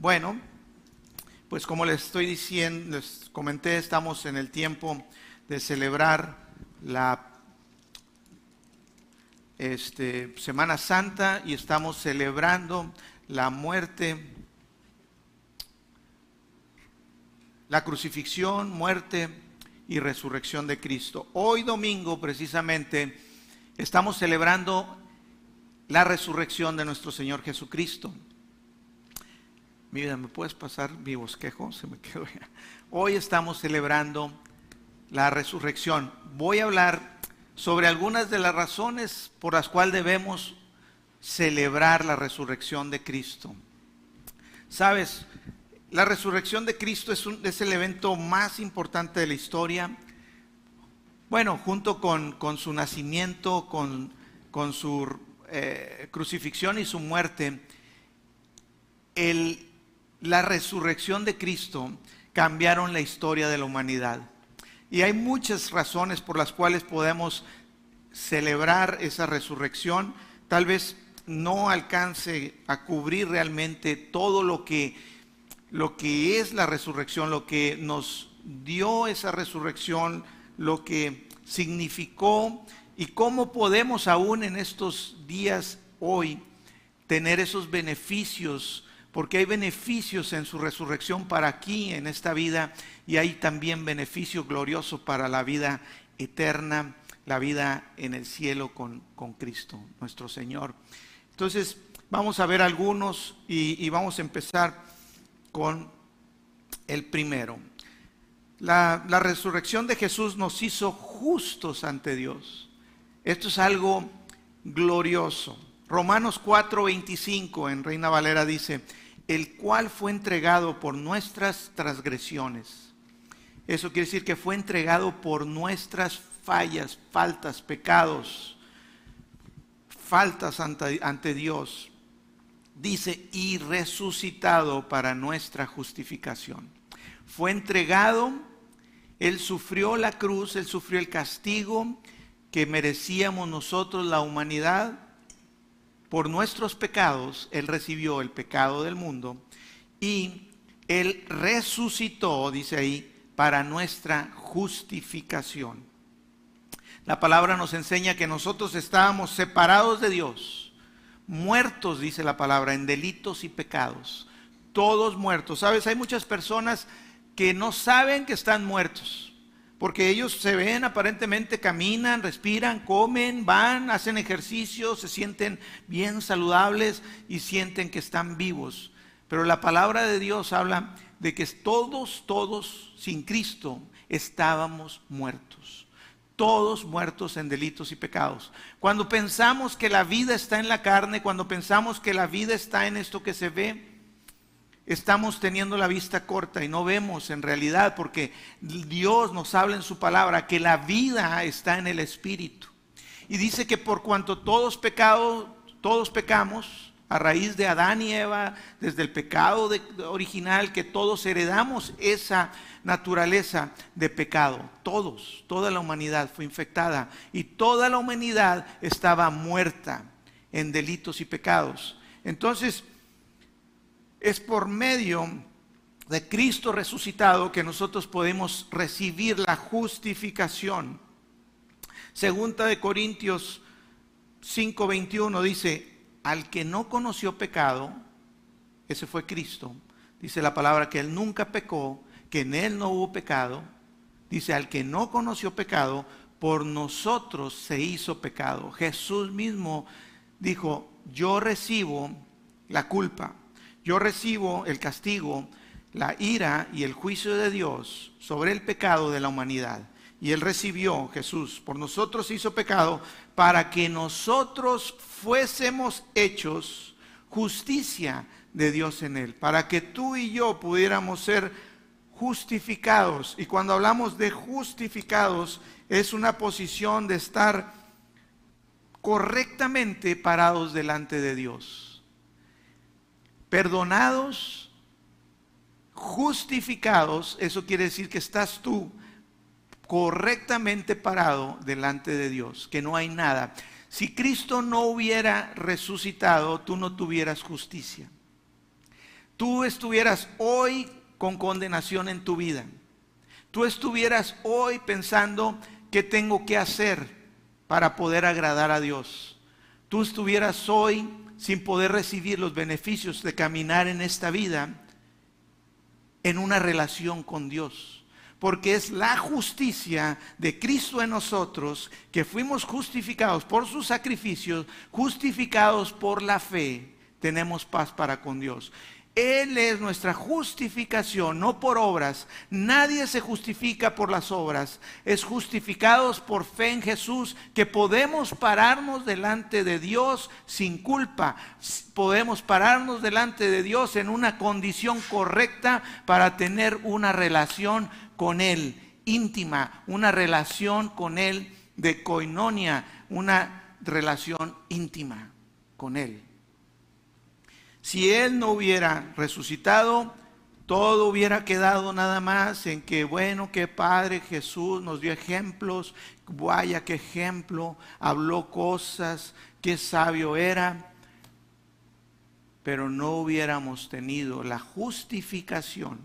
Bueno, pues como les estoy diciendo, les comenté, estamos en el tiempo de celebrar la este, Semana Santa y estamos celebrando la muerte, la crucifixión, muerte y resurrección de Cristo. Hoy domingo precisamente estamos celebrando la resurrección de nuestro Señor Jesucristo. Mi vida, ¿me puedes pasar mi bosquejo? Se me quedó ya. Hoy estamos celebrando la resurrección. Voy a hablar sobre algunas de las razones por las cuales debemos celebrar la resurrección de Cristo. Sabes, la resurrección de Cristo es, es el evento más importante de la historia. Bueno, junto con, su nacimiento, con, con su eh, crucifixión y su muerte, el, la resurrección de Cristo cambiaron la historia de la humanidad. Y hay muchas razones por las cuales podemos celebrar esa resurrección. Tal vez no alcance a cubrir realmente todo lo que, lo que es la resurrección, lo que nos dio esa resurrección, lo que significó y cómo podemos aún en estos días hoy tener esos beneficios porque hay beneficios en su resurrección para aquí, en esta vida, y hay también beneficio glorioso para la vida eterna, la vida en el cielo con, Cristo, nuestro Señor. Entonces, vamos a ver algunos y, y vamos a empezar con el primero. La, la resurrección de Jesús nos hizo justos ante Dios. Esto es algo glorioso. Romanos 4:25 en Reina Valera dice, el cual fue entregado por nuestras transgresiones. Eso quiere decir que fue entregado por nuestras fallas, faltas, pecados, faltas ante, Dios. Dice, y resucitado para nuestra justificación. Fue entregado, Él sufrió la cruz, Él sufrió el castigo que merecíamos nosotros, la humanidad, por nuestros pecados, Él recibió el pecado del mundo y Él resucitó, dice ahí, para nuestra justificación. La palabra nos enseña que nosotros estábamos separados de Dios, muertos, dice la palabra, en delitos y pecados, todos muertos. Sabes, hay muchas personas que no saben que están muertos porque ellos se ven, aparentemente caminan, respiran, comen, van, hacen ejercicio, se sienten bien saludables y sienten que están vivos. Pero la palabra de Dios habla de que todos, todos sin Cristo estábamos muertos. Todos muertos en delitos y pecados. Cuando pensamos que la vida está en la carne, cuando pensamos que la vida está en esto que se ve, estamos teniendo la vista corta y no vemos en realidad porque Dios nos habla en su palabra que la vida está en el espíritu. Y dice que por cuanto todos pecados, todos pecamos a raíz de Adán y Eva, desde el pecado original que todos heredamos esa naturaleza de pecado. Todos, toda la humanidad fue infectada y toda la humanidad estaba muerta en delitos y pecados. Entonces, es por medio de Cristo resucitado que nosotros podemos recibir la justificación. Segunda de Corintios 5:21 dice, al que no conoció pecado, ese fue Cristo. Dice la palabra que él nunca pecó, que en él no hubo pecado. Dice, al que no conoció pecado, por nosotros se hizo pecado. Jesús mismo dijo, yo recibo la culpa yo recibo el castigo, la ira y el juicio de Dios sobre el pecado de la humanidad. Y Él recibió, Jesús, por nosotros hizo pecado, para que nosotros fuésemos hechos justicia de Dios en Él, para que tú y yo pudiéramos ser justificados. Y cuando hablamos de justificados, es una posición de estar correctamente parados delante de Dios perdonados, justificados, eso quiere decir que estás tú correctamente parado delante de Dios, que no hay nada. Si Cristo no hubiera resucitado, tú no tuvieras justicia. tú estuvieras hoy con condenación en tu vida. Tú estuvieras hoy pensando qué tengo que hacer para poder agradar a Dios. Tú estuvieras hoy sin poder recibir los beneficios de caminar en esta vida en una relación con Dios porque es la justicia de Cristo en nosotros, que fuimos justificados por sus sacrificios, justificados por la fe, tenemos paz para con Dios. Él es nuestra justificación, no por obras. Nadie se justifica por las obras. Es justificados por fe en Jesús que podemos pararnos delante de Dios sin culpa. Podemos pararnos delante de Dios en una condición correcta para tener una relación con Él, íntima, una relación con Él de coinonia, una relación íntima con Él. Si Él no hubiera resucitado, todo hubiera quedado nada más en que, bueno, que Padre Jesús nos dio ejemplos, vaya qué ejemplo, habló cosas, qué sabio era, pero no hubiéramos tenido la justificación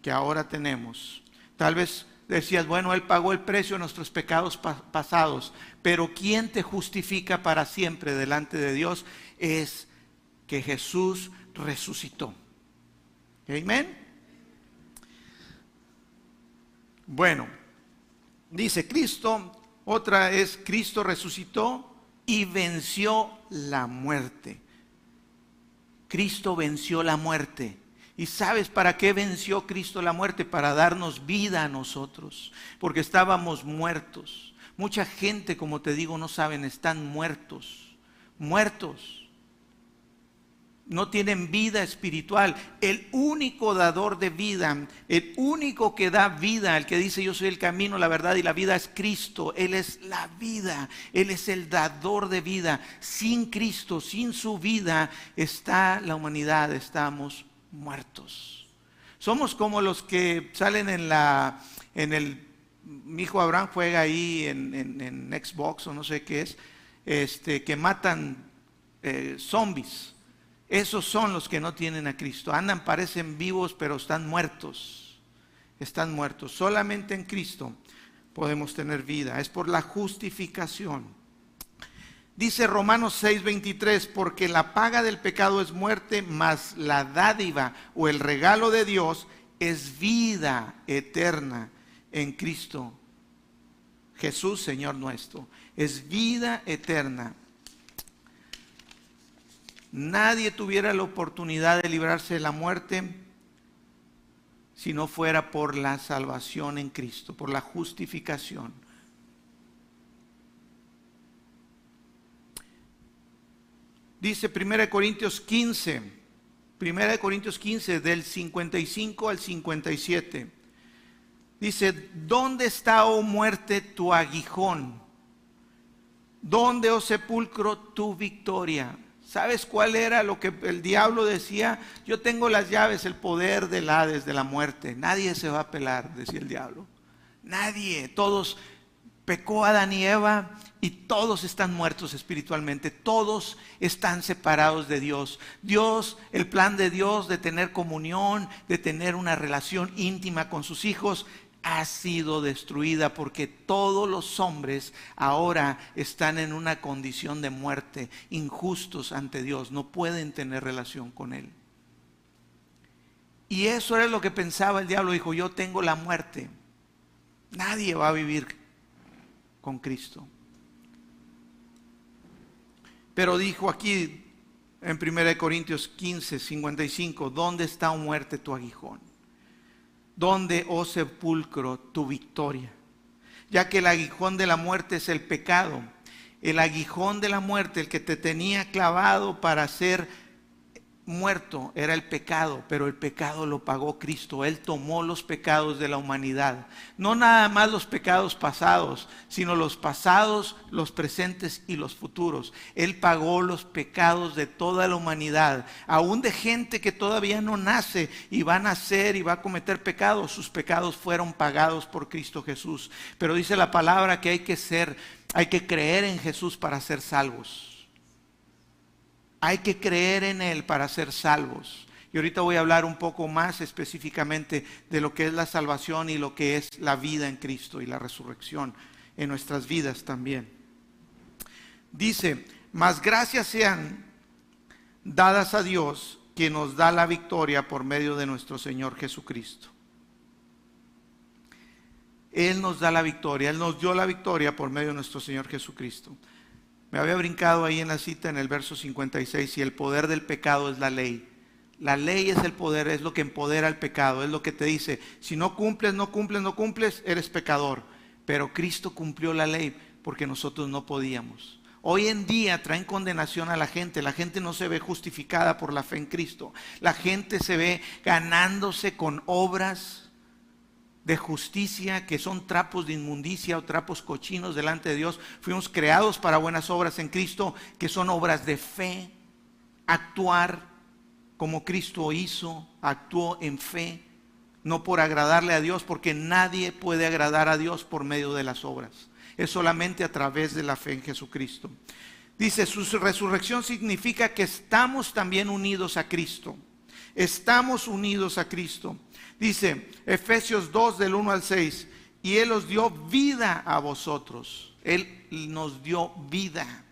que ahora tenemos. Tal vez decías, bueno, Él pagó el precio de nuestros pecados pasados, pero quien te justifica para siempre delante de Dios es que Jesús resucitó. Amén. Bueno, dice Cristo, otra es Cristo resucitó y venció la muerte. Cristo venció la muerte. ¿Y sabes para qué venció Cristo la muerte? Para darnos vida a nosotros, porque estábamos muertos. Mucha gente, como te digo, no saben, están muertos, muertos. No tienen vida espiritual. El único dador de vida, el único que da vida, el que dice yo soy el camino, la verdad y la vida es Cristo. Él es la vida, Él es el dador de vida. Sin Cristo, sin su vida, está la humanidad, estamos muertos. Somos como los que salen en la, en el, mi hijo Abraham juega ahí en, Xbox o no sé qué es, este, que matan eh, zombies. Esos son los que no tienen a Cristo. Andan, parecen vivos, pero están muertos. Están muertos. Solamente en Cristo podemos tener vida. Es por la justificación. Dice Romanos 6:23, porque la paga del pecado es muerte, mas la dádiva o el regalo de Dios es vida eterna en Cristo. Jesús, Señor nuestro, es vida eterna. Nadie tuviera la oportunidad de librarse de la muerte si no fuera por la salvación en Cristo, por la justificación. Dice 1 Corintios 15, 1 Corintios 15 del 55 al 57. Dice, ¿dónde está, oh muerte, tu aguijón? ¿Dónde, oh sepulcro, tu victoria? ¿Sabes cuál era lo que el diablo decía? Yo tengo las llaves, el poder del Hades, de la muerte. Nadie se va a pelar, decía el diablo. Nadie, todos pecó Adán y Eva y todos están muertos espiritualmente, todos están separados de Dios. Dios, el plan de Dios de tener comunión, de tener una relación íntima con sus hijos, ha sido destruida porque todos los hombres ahora están en una condición de muerte, injustos ante Dios, no pueden tener relación con Él. Y eso era lo que pensaba el diablo, dijo, yo tengo la muerte, nadie va a vivir con Cristo. Pero dijo aquí en 1 Corintios 15, 55, ¿dónde está, muerte, tu aguijón? ¿Dónde, oh sepulcro, tu victoria? Ya que el aguijón de la muerte es el pecado. El aguijón de la muerte, el que te tenía clavado para ser muerto era el pecado, pero el pecado lo pagó Cristo. Él tomó los pecados de la humanidad. No nada más los pecados pasados, sino los pasados, los presentes y los futuros. Él pagó los pecados de toda la humanidad, aún de gente que todavía no nace y va a nacer y va a cometer pecados. Sus pecados fueron pagados por Cristo Jesús. Pero dice la palabra que hay que ser, hay que creer en Jesús para ser salvos. Hay que creer en Él para ser salvos. Y ahorita voy a hablar un poco más específicamente de lo que es la salvación y lo que es la vida en Cristo y la resurrección en nuestras vidas también. Dice, mas gracias sean dadas a Dios que nos da la victoria por medio de nuestro Señor Jesucristo. Él nos da la victoria, Él nos dio la victoria por medio de nuestro Señor Jesucristo. Me había brincado ahí en la cita en el verso 56 y el poder del pecado es la ley. La ley es el poder, es lo que empodera el pecado, es lo que te dice, si no cumples, no cumples, no cumples, eres pecador. Pero Cristo cumplió la ley porque nosotros no podíamos. Hoy en día traen condenación a la gente, la gente no se ve justificada por la fe en Cristo, la gente se ve ganándose con obras de justicia que son trapos de inmundicia o trapos cochinos delante de Dios. Fuimos creados para buenas obras en Cristo, que son obras de fe, actuar como Cristo hizo, actuó en fe, no por agradarle a Dios, porque nadie puede agradar a Dios por medio de las obras. Es solamente a través de la fe en Jesucristo. Dice, su resurrección significa que estamos también unidos a Cristo. Estamos unidos a Cristo. Dice Efesios 2 del 1 al 6, y Él os dio vida a vosotros. Él nos dio vida.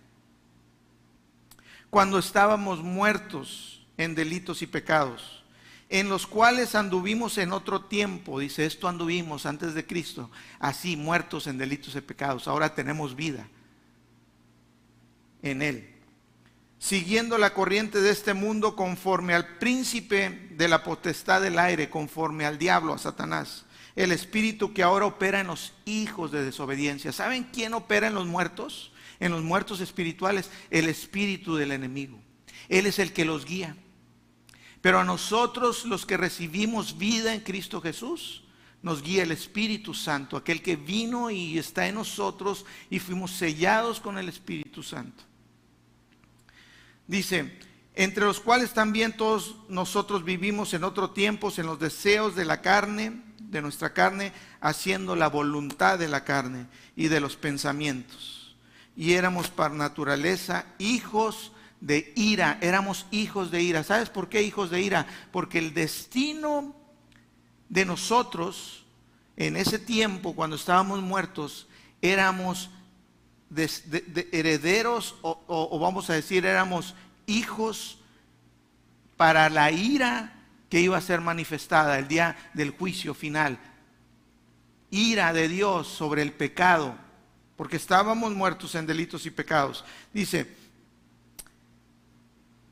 Cuando estábamos muertos en delitos y pecados, en los cuales anduvimos en otro tiempo, dice, esto anduvimos antes de Cristo, así muertos en delitos y pecados, ahora tenemos vida en Él siguiendo la corriente de este mundo conforme al príncipe de la potestad del aire, conforme al diablo, a Satanás, el espíritu que ahora opera en los hijos de desobediencia. ¿Saben quién opera en los muertos? En los muertos espirituales, el espíritu del enemigo. Él es el que los guía. Pero a nosotros los que recibimos vida en Cristo Jesús, nos guía el Espíritu Santo, aquel que vino y está en nosotros y fuimos sellados con el Espíritu Santo. Dice, entre los cuales también todos nosotros vivimos en otro tiempo en los deseos de la carne, de nuestra carne, haciendo la voluntad de la carne y de los pensamientos. Y éramos por naturaleza hijos de ira, éramos hijos de ira. ¿Sabes por qué hijos de ira? Porque el destino de nosotros en ese tiempo, cuando estábamos muertos, éramos de, herederos o, vamos a decir éramos hijos para la ira que iba a ser manifestada el día del juicio final. Ira de Dios sobre el pecado, porque estábamos muertos en delitos y pecados. Dice,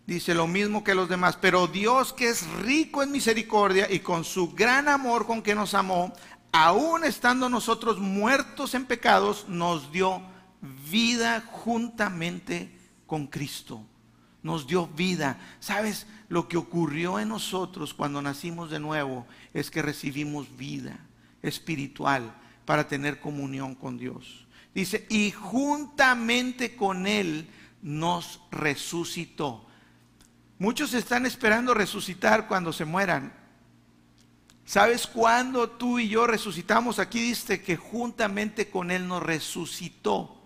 dice lo mismo que los demás, pero Dios que es rico en misericordia y con su gran amor con que nos amó, aún estando nosotros muertos en pecados, nos dio vida juntamente con Cristo. Nos dio vida. ¿Sabes? Lo que ocurrió en nosotros cuando nacimos de nuevo es que recibimos vida espiritual para tener comunión con Dios. Dice, y juntamente con Él nos resucitó. Muchos están esperando resucitar cuando se mueran. ¿Sabes cuándo tú y yo resucitamos? Aquí dice que juntamente con Él nos resucitó.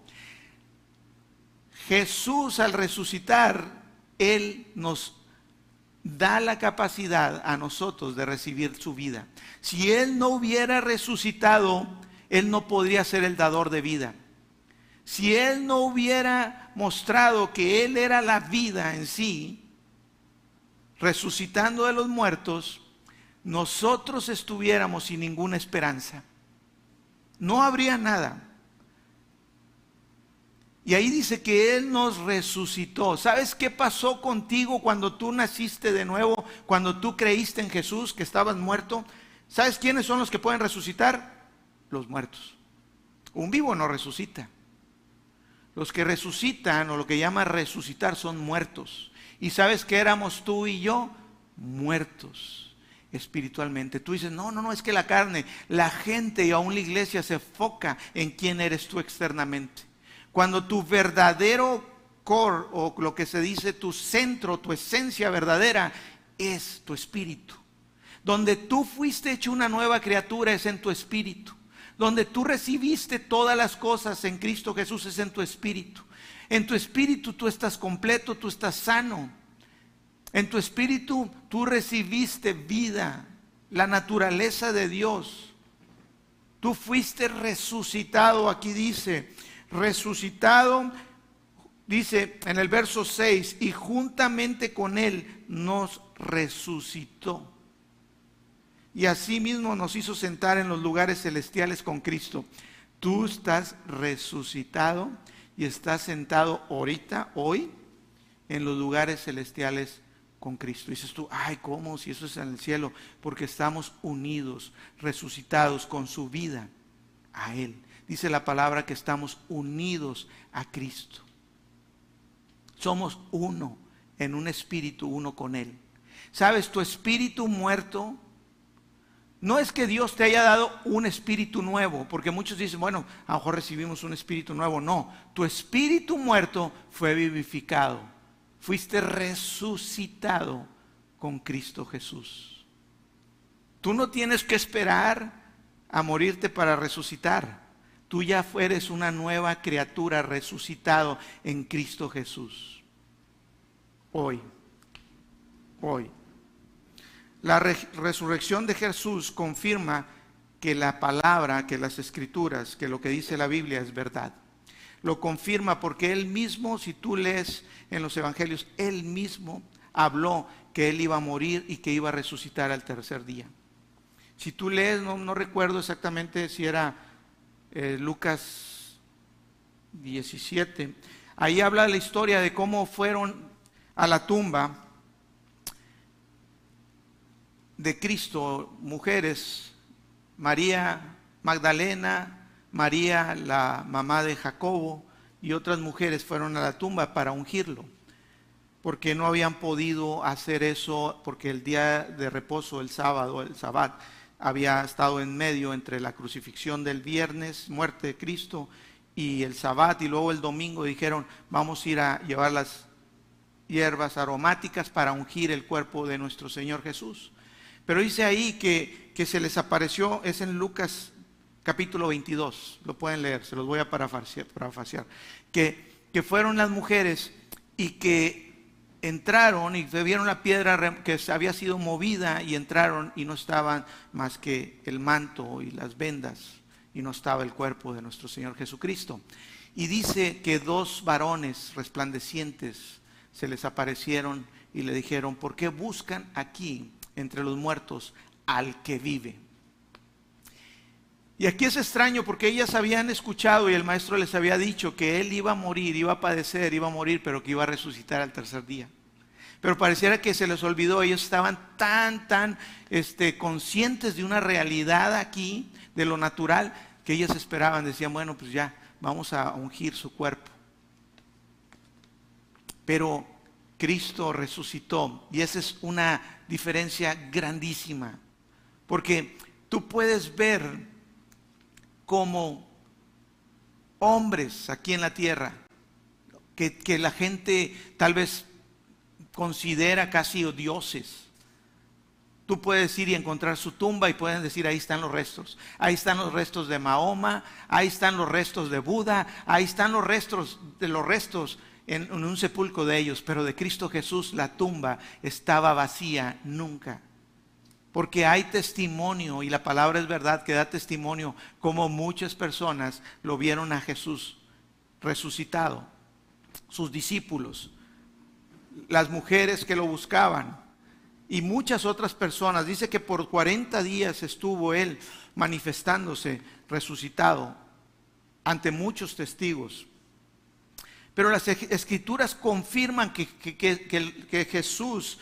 Jesús al resucitar, Él nos da la capacidad a nosotros de recibir su vida. Si Él no hubiera resucitado, Él no podría ser el dador de vida. Si Él no hubiera mostrado que Él era la vida en sí, resucitando de los muertos, nosotros estuviéramos sin ninguna esperanza. No habría nada. Y ahí dice que Él nos resucitó. ¿Sabes qué pasó contigo cuando tú naciste de nuevo? Cuando tú creíste en Jesús, que estabas muerto. ¿Sabes quiénes son los que pueden resucitar? Los muertos. Un vivo no resucita. Los que resucitan o lo que llama resucitar son muertos. ¿Y sabes qué éramos tú y yo? Muertos espiritualmente. Tú dices, no, no, no, es que la carne, la gente y aún la iglesia se enfoca en quién eres tú externamente. Cuando tu verdadero core, o lo que se dice tu centro, tu esencia verdadera, es tu espíritu. Donde tú fuiste hecho una nueva criatura es en tu espíritu. donde tú recibiste todas las cosas en Cristo Jesús es en tu espíritu. En tu espíritu tú estás completo, tú estás sano. En tu espíritu tú recibiste vida, la naturaleza de Dios. Tú fuiste resucitado, aquí dice, resucitado, dice en el verso 6, y juntamente con Él nos resucitó. Y asimismo nos hizo sentar en los lugares celestiales con Cristo. Tú estás resucitado y estás sentado ahorita, hoy, en los lugares celestiales con Cristo. dices tú, ay, ¿cómo? Si eso es en el cielo, porque estamos unidos, resucitados con su vida a Él. Dice la palabra que estamos unidos a Cristo. Somos uno en un espíritu, uno con Él. ¿Sabes? Tu espíritu muerto no es que Dios te haya dado un espíritu nuevo, porque muchos dicen, bueno, a lo mejor recibimos un espíritu nuevo. No, tu espíritu muerto fue vivificado fuiste resucitado con Cristo Jesús. Tú no tienes que esperar a morirte para resucitar. Tú ya fueres una nueva criatura resucitado en Cristo Jesús. Hoy, hoy. La resurrección de Jesús confirma que la palabra, que las escrituras, que lo que dice la Biblia es verdad lo confirma porque él mismo, si tú lees en los evangelios, él mismo habló que él iba a morir y que iba a resucitar al tercer día. Si tú lees, no, recuerdo exactamente si era eh, Lucas 17, ahí habla la historia de cómo fueron a la tumba de Cristo, mujeres, María Magdalena, María, la mamá de Jacobo, y otras mujeres fueron a la tumba para ungirlo, porque no habían podido hacer eso, porque el día de reposo, el sábado, el sabbat, había estado en medio entre la crucifixión del viernes, muerte de Cristo, y el sabbat, y luego el domingo dijeron, vamos a ir a llevar las hierbas aromáticas para ungir el cuerpo de nuestro Señor Jesús. Pero dice ahí que, que se les apareció, es en Lucas capítulo 22, lo pueden leer, se los voy a parafasear, que, que fueron las mujeres y que entraron y vieron la piedra que había sido movida y entraron y no estaban más que el manto y las vendas y no estaba el cuerpo de nuestro Señor Jesucristo. Y dice que dos varones resplandecientes se les aparecieron y le dijeron, ¿por qué buscan aquí entre los muertos al que vive? Y aquí es extraño porque ellas habían escuchado y el maestro les había dicho que él iba a morir, iba a padecer, iba a morir, pero que iba a resucitar al tercer día. Pero pareciera que se les olvidó, ellos estaban tan, tan este, conscientes de una realidad aquí, de lo natural, que ellas esperaban, decían, bueno, pues ya, vamos a ungir su cuerpo. Pero Cristo resucitó y esa es una diferencia grandísima, porque tú puedes ver como hombres aquí en la tierra, que, la gente tal vez considera casi dioses. Tú puedes ir y encontrar su tumba y pueden decir, ahí están los restos. Ahí están los restos de Mahoma, ahí están los restos de Buda, ahí están los restos de los restos en, en un sepulcro de ellos. Pero de Cristo Jesús la tumba estaba vacía nunca. Porque hay testimonio, y la palabra es verdad, que da testimonio, como muchas personas lo vieron a Jesús resucitado, sus discípulos, las mujeres que lo buscaban, y muchas otras personas. Dice que por 40 días estuvo él manifestándose resucitado ante muchos testigos. Pero las escrituras confirman que, que Jesús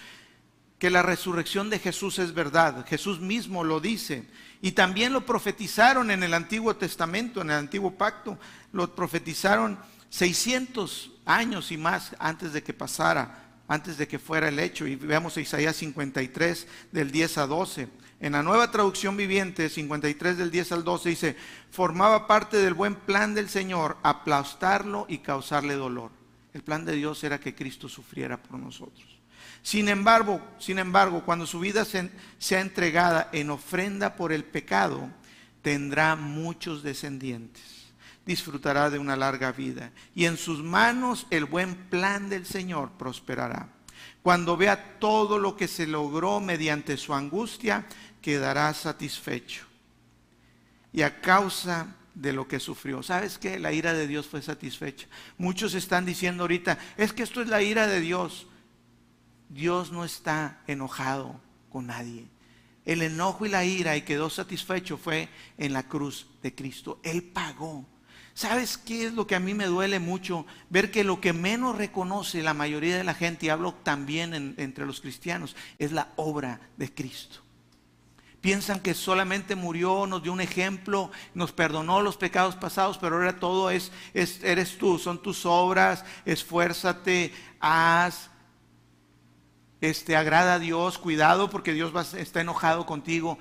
que la resurrección de Jesús es verdad. Jesús mismo lo dice. Y también lo profetizaron en el Antiguo Testamento, en el Antiguo Pacto. Lo profetizaron 600 años y más antes de que pasara, antes de que fuera el hecho. Y veamos Isaías 53 del 10 a 12. En la nueva traducción viviente, 53 del 10 al 12, dice, formaba parte del buen plan del Señor aplastarlo y causarle dolor. El plan de Dios era que Cristo sufriera por nosotros. Sin embargo, sin embargo, cuando su vida sea entregada en ofrenda por el pecado, tendrá muchos descendientes, disfrutará de una larga vida y en sus manos el buen plan del Señor prosperará. Cuando vea todo lo que se logró mediante su angustia, quedará satisfecho. Y a causa de lo que sufrió. ¿Sabes qué? La ira de Dios fue satisfecha. Muchos están diciendo ahorita, es que esto es la ira de Dios. Dios no está enojado con nadie. El enojo y la ira y quedó satisfecho fue en la cruz de Cristo. Él pagó. ¿Sabes qué es lo que a mí me duele mucho? Ver que lo que menos reconoce la mayoría de la gente, y hablo también entre los cristianos, es la obra de Cristo. Piensan que solamente murió, nos dio un ejemplo, nos perdonó los pecados pasados, pero ahora todo es, es eres tú, son tus obras, esfuérzate, haz, este, agrada a Dios, cuidado porque Dios va, está enojado contigo.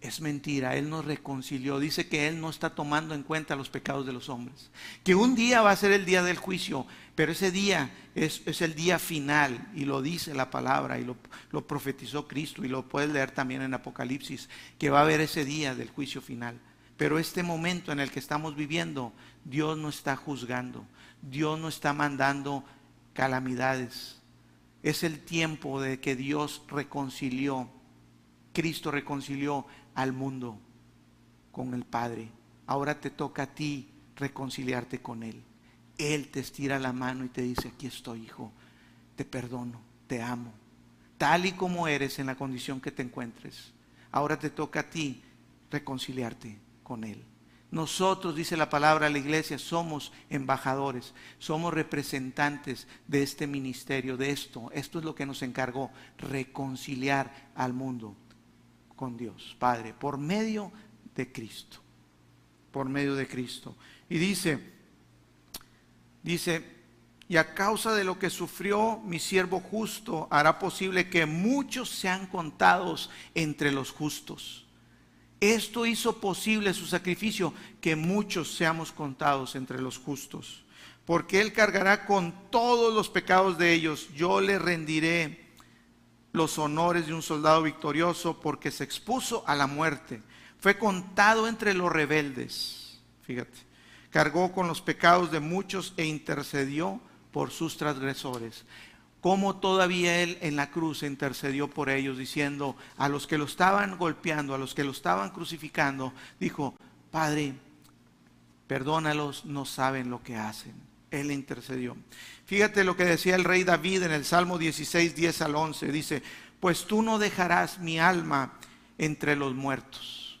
Es mentira, Él nos reconcilió. Dice que Él no está tomando en cuenta los pecados de los hombres. Que un día va a ser el día del juicio, pero ese día es, el día final y lo dice la palabra y lo, lo profetizó Cristo y lo puedes leer también en Apocalipsis, que va a haber ese día del juicio final. Pero este momento en el que estamos viviendo, Dios no está juzgando, Dios no está mandando calamidades. Es el tiempo de que Dios reconcilió, Cristo reconcilió al mundo con el Padre. Ahora te toca a ti reconciliarte con Él. Él te estira la mano y te dice, aquí estoy, hijo, te perdono, te amo, tal y como eres en la condición que te encuentres. Ahora te toca a ti reconciliarte con Él. Nosotros, dice la palabra a la iglesia, somos embajadores, somos representantes de este ministerio, de esto. Esto es lo que nos encargó, reconciliar al mundo con Dios, Padre, por medio de Cristo. Por medio de Cristo. Y dice, dice, y a causa de lo que sufrió mi siervo justo, hará posible que muchos sean contados entre los justos. Esto hizo posible su sacrificio, que muchos seamos contados entre los justos. Porque Él cargará con todos los pecados de ellos. Yo le rendiré los honores de un soldado victorioso porque se expuso a la muerte. Fue contado entre los rebeldes. Fíjate, cargó con los pecados de muchos e intercedió por sus transgresores. Como todavía él en la cruz intercedió por ellos diciendo a los que lo estaban golpeando, a los que lo estaban crucificando, dijo, Padre, perdónalos, no saben lo que hacen. Él intercedió. Fíjate lo que decía el rey David en el Salmo 16, 10 al 11. Dice, pues tú no dejarás mi alma entre los muertos,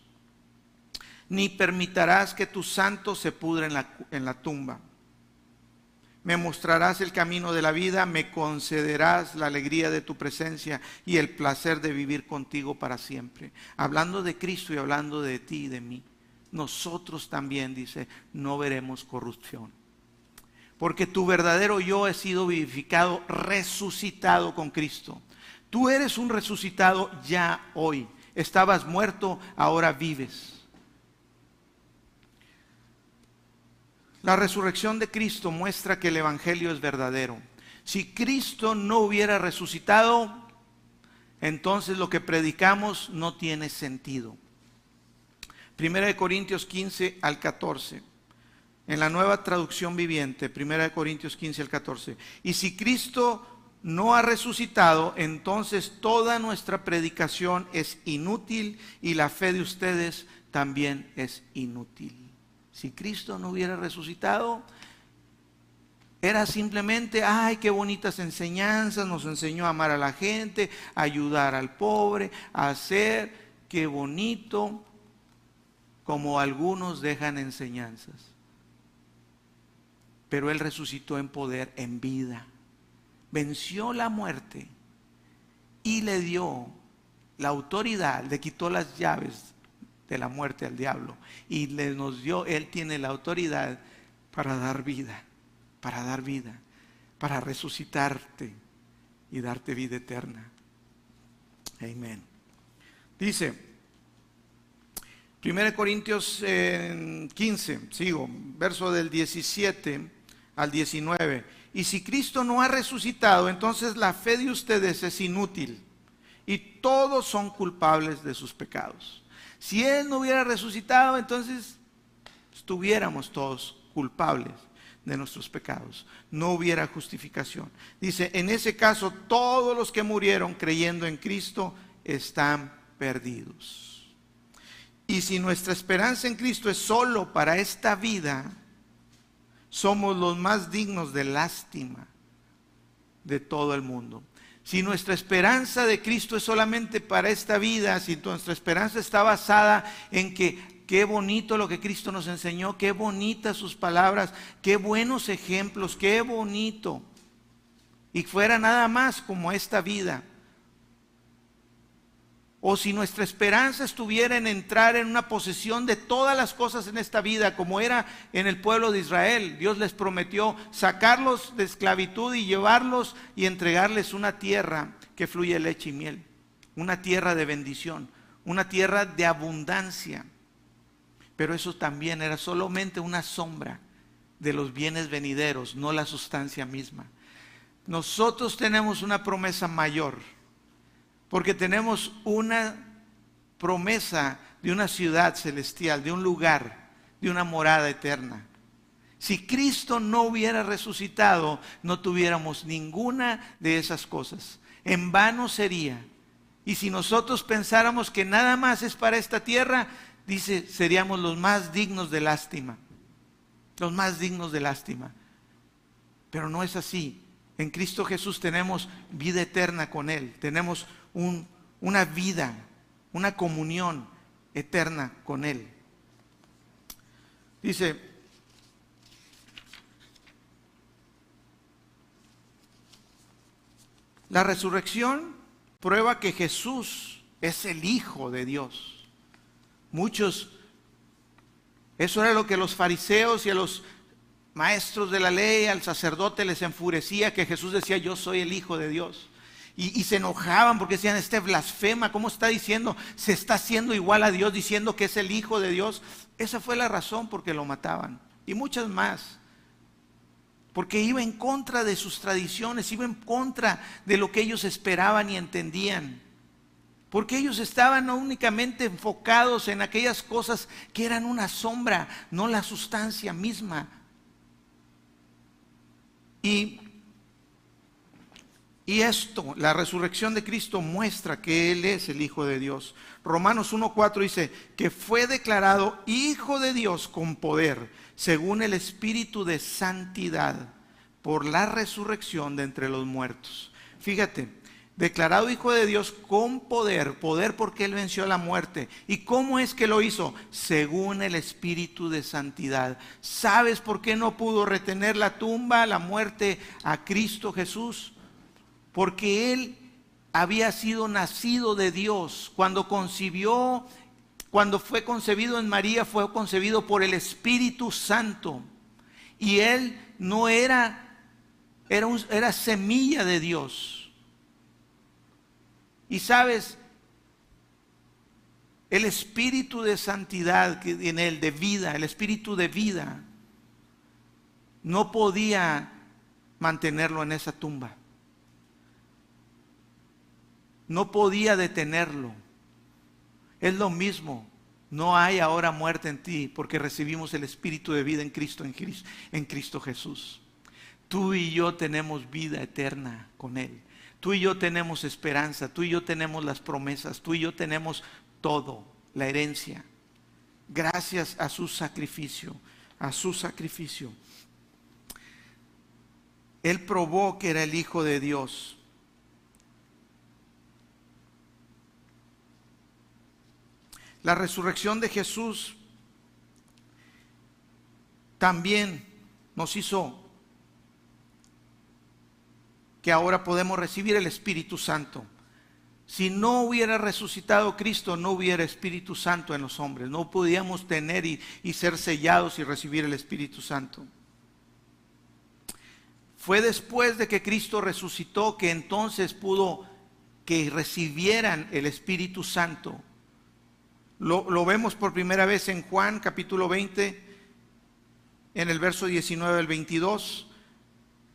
ni permitirás que tu santo se pudre en la, en la tumba. Me mostrarás el camino de la vida, me concederás la alegría de tu presencia y el placer de vivir contigo para siempre. Hablando de Cristo y hablando de ti y de mí, nosotros también, dice, no veremos corrupción porque tu verdadero yo ha sido vivificado, resucitado con Cristo. Tú eres un resucitado ya hoy. Estabas muerto, ahora vives. La resurrección de Cristo muestra que el Evangelio es verdadero. Si Cristo no hubiera resucitado, entonces lo que predicamos no tiene sentido. Primera de Corintios 15 al 14 en la nueva traducción viviente, 1 Corintios 15 al 14. Y si Cristo no ha resucitado, entonces toda nuestra predicación es inútil y la fe de ustedes también es inútil. Si Cristo no hubiera resucitado, era simplemente, ay, qué bonitas enseñanzas, nos enseñó a amar a la gente, a ayudar al pobre, a hacer, qué bonito, como algunos dejan enseñanzas pero Él resucitó en poder, en vida. Venció la muerte y le dio la autoridad, le quitó las llaves de la muerte al diablo y le nos dio, Él tiene la autoridad para dar vida, para dar vida, para resucitarte y darte vida eterna. Amén. Dice, 1 Corintios 15, sigo, verso del 17 al 19. Y si Cristo no ha resucitado, entonces la fe de ustedes es inútil y todos son culpables de sus pecados. Si Él no hubiera resucitado, entonces estuviéramos todos culpables de nuestros pecados. No hubiera justificación. Dice, en ese caso, todos los que murieron creyendo en Cristo están perdidos. Y si nuestra esperanza en Cristo es solo para esta vida, somos los más dignos de lástima de todo el mundo. Si nuestra esperanza de Cristo es solamente para esta vida, si nuestra esperanza está basada en que qué bonito lo que Cristo nos enseñó, qué bonitas sus palabras, qué buenos ejemplos, qué bonito. Y fuera nada más como esta vida. O si nuestra esperanza estuviera en entrar en una posesión de todas las cosas en esta vida, como era en el pueblo de Israel, Dios les prometió sacarlos de esclavitud y llevarlos y entregarles una tierra que fluye leche y miel, una tierra de bendición, una tierra de abundancia. Pero eso también era solamente una sombra de los bienes venideros, no la sustancia misma. Nosotros tenemos una promesa mayor porque tenemos una promesa de una ciudad celestial, de un lugar, de una morada eterna. Si Cristo no hubiera resucitado, no tuviéramos ninguna de esas cosas. En vano sería. Y si nosotros pensáramos que nada más es para esta tierra, dice, seríamos los más dignos de lástima. Los más dignos de lástima. Pero no es así. En Cristo Jesús tenemos vida eterna con Él. Tenemos una vida, una comunión eterna con Él. Dice, la resurrección prueba que Jesús es el Hijo de Dios. Muchos, eso era lo que los fariseos y a los maestros de la ley, al sacerdote les enfurecía que Jesús decía, yo soy el Hijo de Dios. Y, se enojaban porque decían, este blasfema, ¿cómo está diciendo? Se está haciendo igual a Dios diciendo que es el Hijo de Dios. Esa fue la razón por que lo mataban. Y muchas más. Porque iba en contra de sus tradiciones, iba en contra de lo que ellos esperaban y entendían. Porque ellos estaban no únicamente enfocados en aquellas cosas que eran una sombra, no la sustancia misma. Y y esto, la resurrección de Cristo muestra que Él es el Hijo de Dios. Romanos 1.4 dice que fue declarado Hijo de Dios con poder, según el Espíritu de Santidad, por la resurrección de entre los muertos. Fíjate, declarado Hijo de Dios con poder, poder porque Él venció la muerte. ¿Y cómo es que lo hizo? Según el Espíritu de Santidad. ¿Sabes por qué no pudo retener la tumba, la muerte a Cristo Jesús? Porque él había sido nacido de Dios. Cuando concibió, cuando fue concebido en María, fue concebido por el Espíritu Santo. Y él no era, era, era semilla de Dios. Y sabes, el espíritu de santidad que en él, de vida, el espíritu de vida, no podía mantenerlo en esa tumba no podía detenerlo. Es lo mismo. No hay ahora muerte en ti porque recibimos el Espíritu de vida en Cristo, en Cristo, Jesús. Tú y yo tenemos vida eterna con Él. Tú y yo tenemos esperanza. Tú y yo tenemos las promesas. Tú y yo tenemos todo, la herencia. Gracias a su sacrificio, a su sacrificio. Él probó que era el Hijo de Dios. La resurrección de Jesús también nos hizo que ahora podemos recibir el Espíritu Santo. Si no hubiera resucitado Cristo, no hubiera Espíritu Santo en los hombres. No podíamos tener y, ser sellados y recibir el Espíritu Santo. Fue después de que Cristo resucitó que entonces pudo que recibieran el Espíritu Santo lo, vemos por primera vez en Juan capítulo 20, en el verso 19 al 22.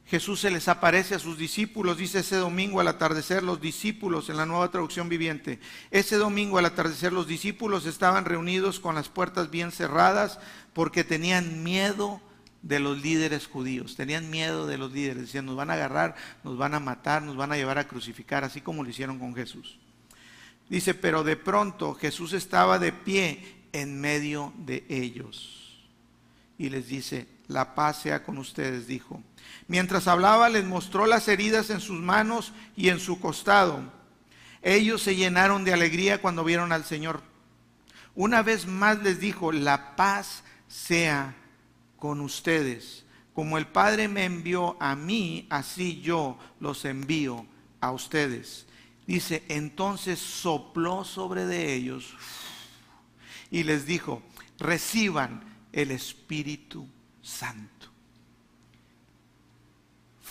Jesús se les aparece a sus discípulos, dice ese domingo al atardecer los discípulos en la nueva traducción viviente. Ese domingo al atardecer los discípulos estaban reunidos con las puertas bien cerradas porque tenían miedo de los líderes judíos, tenían miedo de los líderes, decían, nos van a agarrar, nos van a matar, nos van a llevar a crucificar, así como lo hicieron con Jesús. Dice, pero de pronto Jesús estaba de pie en medio de ellos y les dice, la paz sea con ustedes, dijo. Mientras hablaba les mostró las heridas en sus manos y en su costado. Ellos se llenaron de alegría cuando vieron al Señor. Una vez más les dijo, la paz sea con ustedes. Como el Padre me envió a mí, así yo los envío a ustedes. Dice, entonces sopló sobre de ellos y les dijo, reciban el Espíritu Santo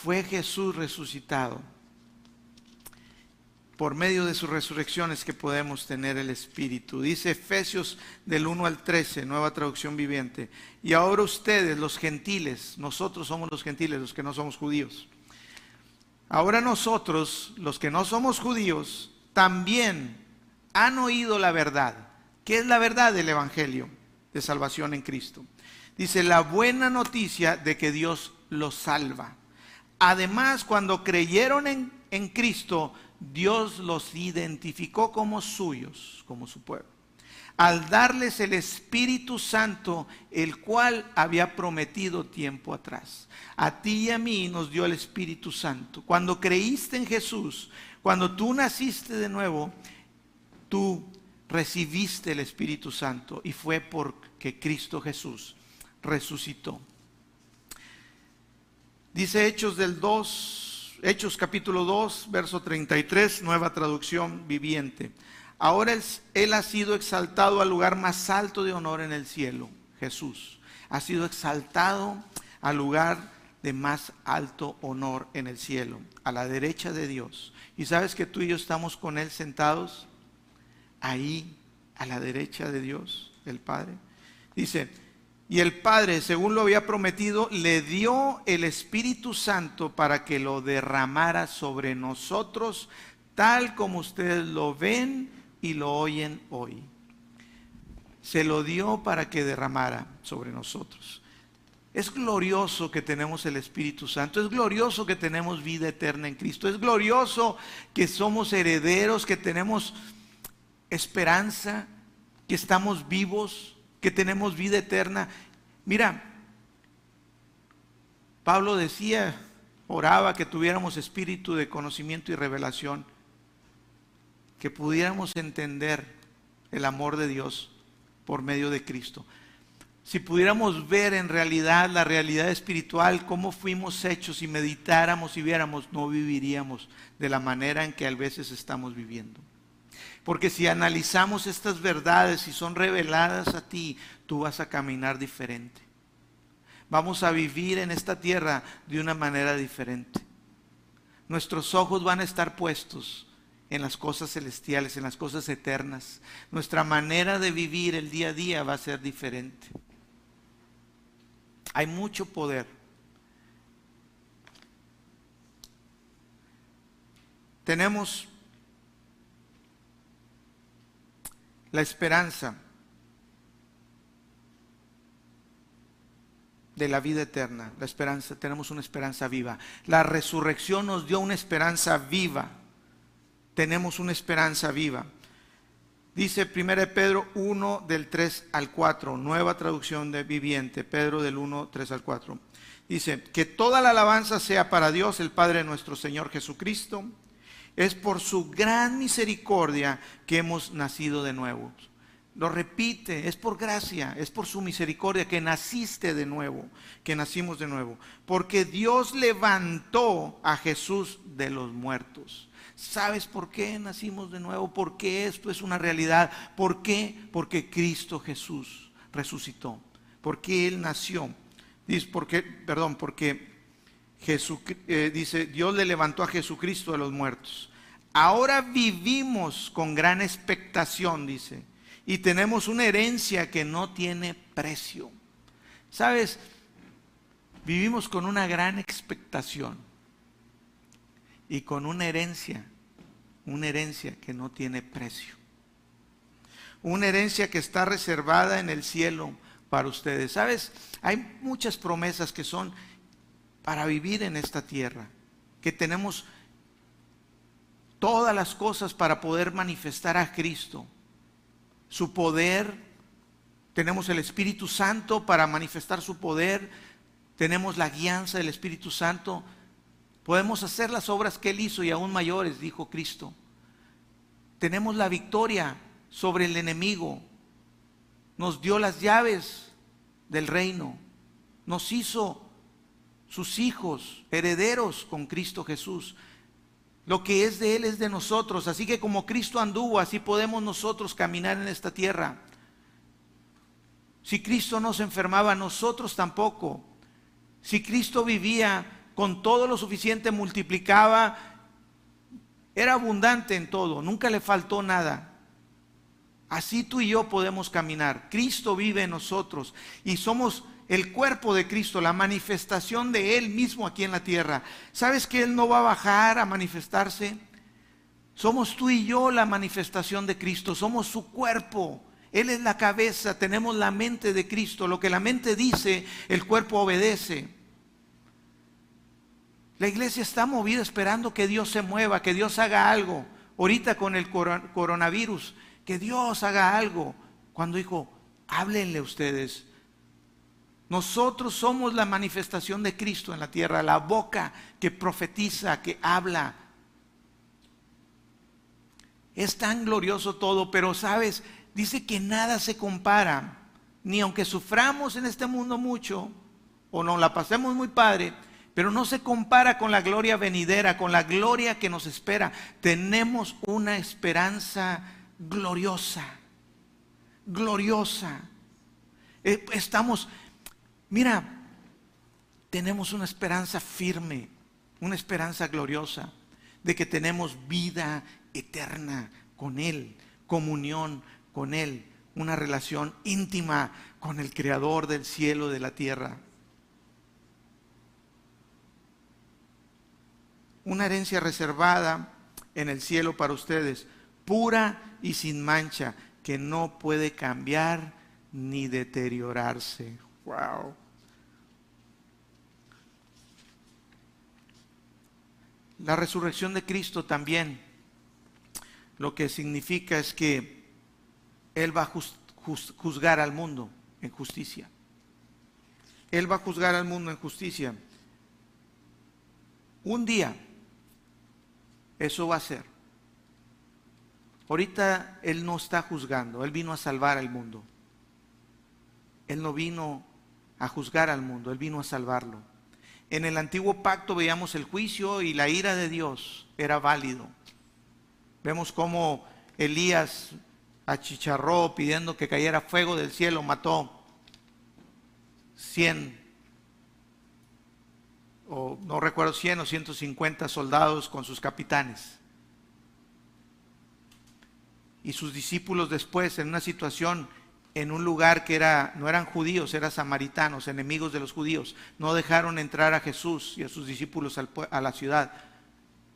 fue Jesús resucitado. Por medio de sus resurrecciones que podemos tener el Espíritu. Dice Efesios del 1 al 13, nueva traducción viviente. Y ahora ustedes, los gentiles, nosotros somos los gentiles, los que no somos judíos. Ahora nosotros, los que no somos judíos, también han oído la verdad. ¿Qué es la verdad del Evangelio de salvación en Cristo? Dice la buena noticia de que Dios los salva. Además, cuando creyeron en, en Cristo, Dios los identificó como suyos, como su pueblo al darles el Espíritu Santo, el cual había prometido tiempo atrás. A ti y a mí nos dio el Espíritu Santo. Cuando creíste en Jesús, cuando tú naciste de nuevo, tú recibiste el Espíritu Santo y fue porque Cristo Jesús resucitó. Dice Hechos del 2, Hechos capítulo 2, verso 33, nueva traducción viviente. Ahora él, ha sido exaltado al lugar más alto de honor en el cielo, Jesús. Ha sido exaltado al lugar de más alto honor en el cielo, a la derecha de Dios. ¿Y sabes que tú y yo estamos con Él sentados ahí, a la derecha de Dios, el Padre? Dice, y el Padre, según lo había prometido, le dio el Espíritu Santo para que lo derramara sobre nosotros, tal como ustedes lo ven y lo oyen hoy. Se lo dio para que derramara sobre nosotros. Es glorioso que tenemos el Espíritu Santo, es glorioso que tenemos vida eterna en Cristo, es glorioso que somos herederos, que tenemos esperanza, que estamos vivos, que tenemos vida eterna. Mira, Pablo decía, oraba que tuviéramos espíritu de conocimiento y revelación, que pudiéramos entender el amor de Dios por medio de Cristo. Si pudiéramos ver en realidad la realidad espiritual, cómo fuimos hechos y meditáramos y viéramos, no viviríamos de la manera en que a veces estamos viviendo. Porque si analizamos estas verdades y son reveladas a ti, tú vas a caminar diferente. Vamos a vivir en esta tierra de una manera diferente. Nuestros ojos van a estar puestos en las cosas celestiales, en las cosas eternas. Nuestra manera de vivir el día a día va a ser diferente. Hay mucho poder. Tenemos la esperanza de la vida eterna, la esperanza, tenemos una esperanza viva. La resurrección nos dio una esperanza viva. Tenemos una esperanza viva. Dice 1 Pedro 1 del 3 al 4, nueva traducción de viviente, Pedro del 1, 3 al 4. Dice, que toda la alabanza sea para Dios, el Padre nuestro Señor Jesucristo es por su gran misericordia que hemos nacido de nuevo. Lo repite, es por gracia, es por su misericordia que naciste de nuevo, que nacimos de nuevo. Porque Dios levantó a Jesús de los muertos. ¿Sabes por qué nacimos de nuevo? Porque esto es una realidad. ¿Por qué? Porque Cristo Jesús resucitó. Porque Él nació. Dice, porque, perdón, porque Jesús, eh, dice, Dios le levantó a Jesucristo de los muertos. Ahora vivimos con gran expectación, dice, y tenemos una herencia que no tiene precio. ¿Sabes? vivimos con una gran expectación y con una herencia, una herencia que no tiene precio. Una herencia que está reservada en el cielo para ustedes. ¿Sabes? Hay muchas promesas que son para vivir en esta tierra, que tenemos todas las cosas para poder manifestar a Cristo, su poder, tenemos el Espíritu Santo para manifestar su poder, tenemos la guianza del Espíritu Santo, podemos hacer las obras que Él hizo y aún mayores, dijo Cristo. Tenemos la victoria sobre el enemigo, nos dio las llaves del reino, nos hizo sus hijos, herederos con Cristo Jesús. Lo que es de Él es de nosotros. Así que como Cristo anduvo, así podemos nosotros caminar en esta tierra. Si Cristo no se enfermaba, nosotros tampoco. Si Cristo vivía con todo lo suficiente, multiplicaba, era abundante en todo, nunca le faltó nada. Así tú y yo podemos caminar. Cristo vive en nosotros y somos el cuerpo de Cristo, la manifestación de Él mismo aquí en la tierra. ¿Sabes que Él no va a bajar a manifestarse? Somos tú y yo la manifestación de Cristo, somos su cuerpo. Él es la cabeza, tenemos la mente de Cristo. Lo que la mente dice, el cuerpo obedece. La iglesia está movida esperando que Dios se mueva, que Dios haga algo. Ahorita con el coronavirus, que Dios haga algo. Cuando dijo, háblenle ustedes, nosotros somos la manifestación de Cristo en la tierra, la boca que profetiza, que habla. Es tan glorioso todo, pero sabes, dice que nada se compara, ni aunque suframos en este mundo mucho, o no la pasemos muy padre, pero no se compara con la gloria venidera, con la gloria que nos espera. Tenemos una esperanza gloriosa, gloriosa. Eh, estamos Mira, tenemos una esperanza firme, una esperanza gloriosa de que tenemos vida eterna con Él, comunión con Él, una relación íntima con el Creador del cielo y de la tierra. Una herencia reservada en el cielo para ustedes, pura y sin mancha, que no puede cambiar ni deteriorarse. Wow. La resurrección de Cristo también lo que significa es que Él va a juzgar al mundo en justicia. Él va a juzgar al mundo en justicia. Un día eso va a ser. Ahorita Él no está juzgando, Él vino a salvar al mundo. Él no vino a juzgar al mundo, Él vino a salvarlo. En el antiguo pacto veíamos el juicio y la ira de Dios era válido. Vemos cómo Elías achicharró pidiendo que cayera fuego del cielo, mató 100 o no recuerdo 100 o 150 soldados con sus capitanes. Y sus discípulos después en una situación en un lugar que era, no eran judíos, eran samaritanos, enemigos de los judíos. No dejaron entrar a Jesús y a sus discípulos a la ciudad.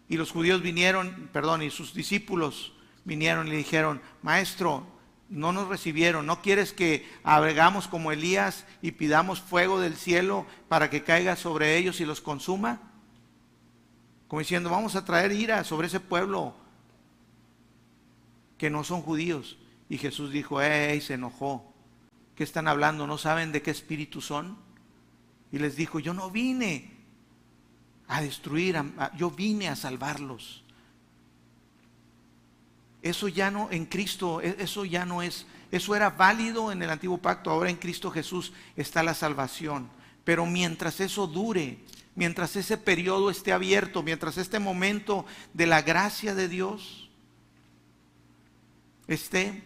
Y los judíos vinieron, perdón, y sus discípulos vinieron y le dijeron, maestro, no nos recibieron, ¿no quieres que abregamos como Elías y pidamos fuego del cielo para que caiga sobre ellos y los consuma? Como diciendo, vamos a traer ira sobre ese pueblo que no son judíos. Y Jesús dijo, ¡ey! Se enojó. ¿Qué están hablando? ¿No saben de qué espíritu son? Y les dijo, yo no vine a destruir, yo vine a salvarlos. Eso ya no, en Cristo, e, eso ya no es, eso era válido en el antiguo pacto, ahora en Cristo Jesús está la salvación. Pero mientras eso dure, mientras ese periodo esté abierto, mientras este momento de la gracia de Dios esté,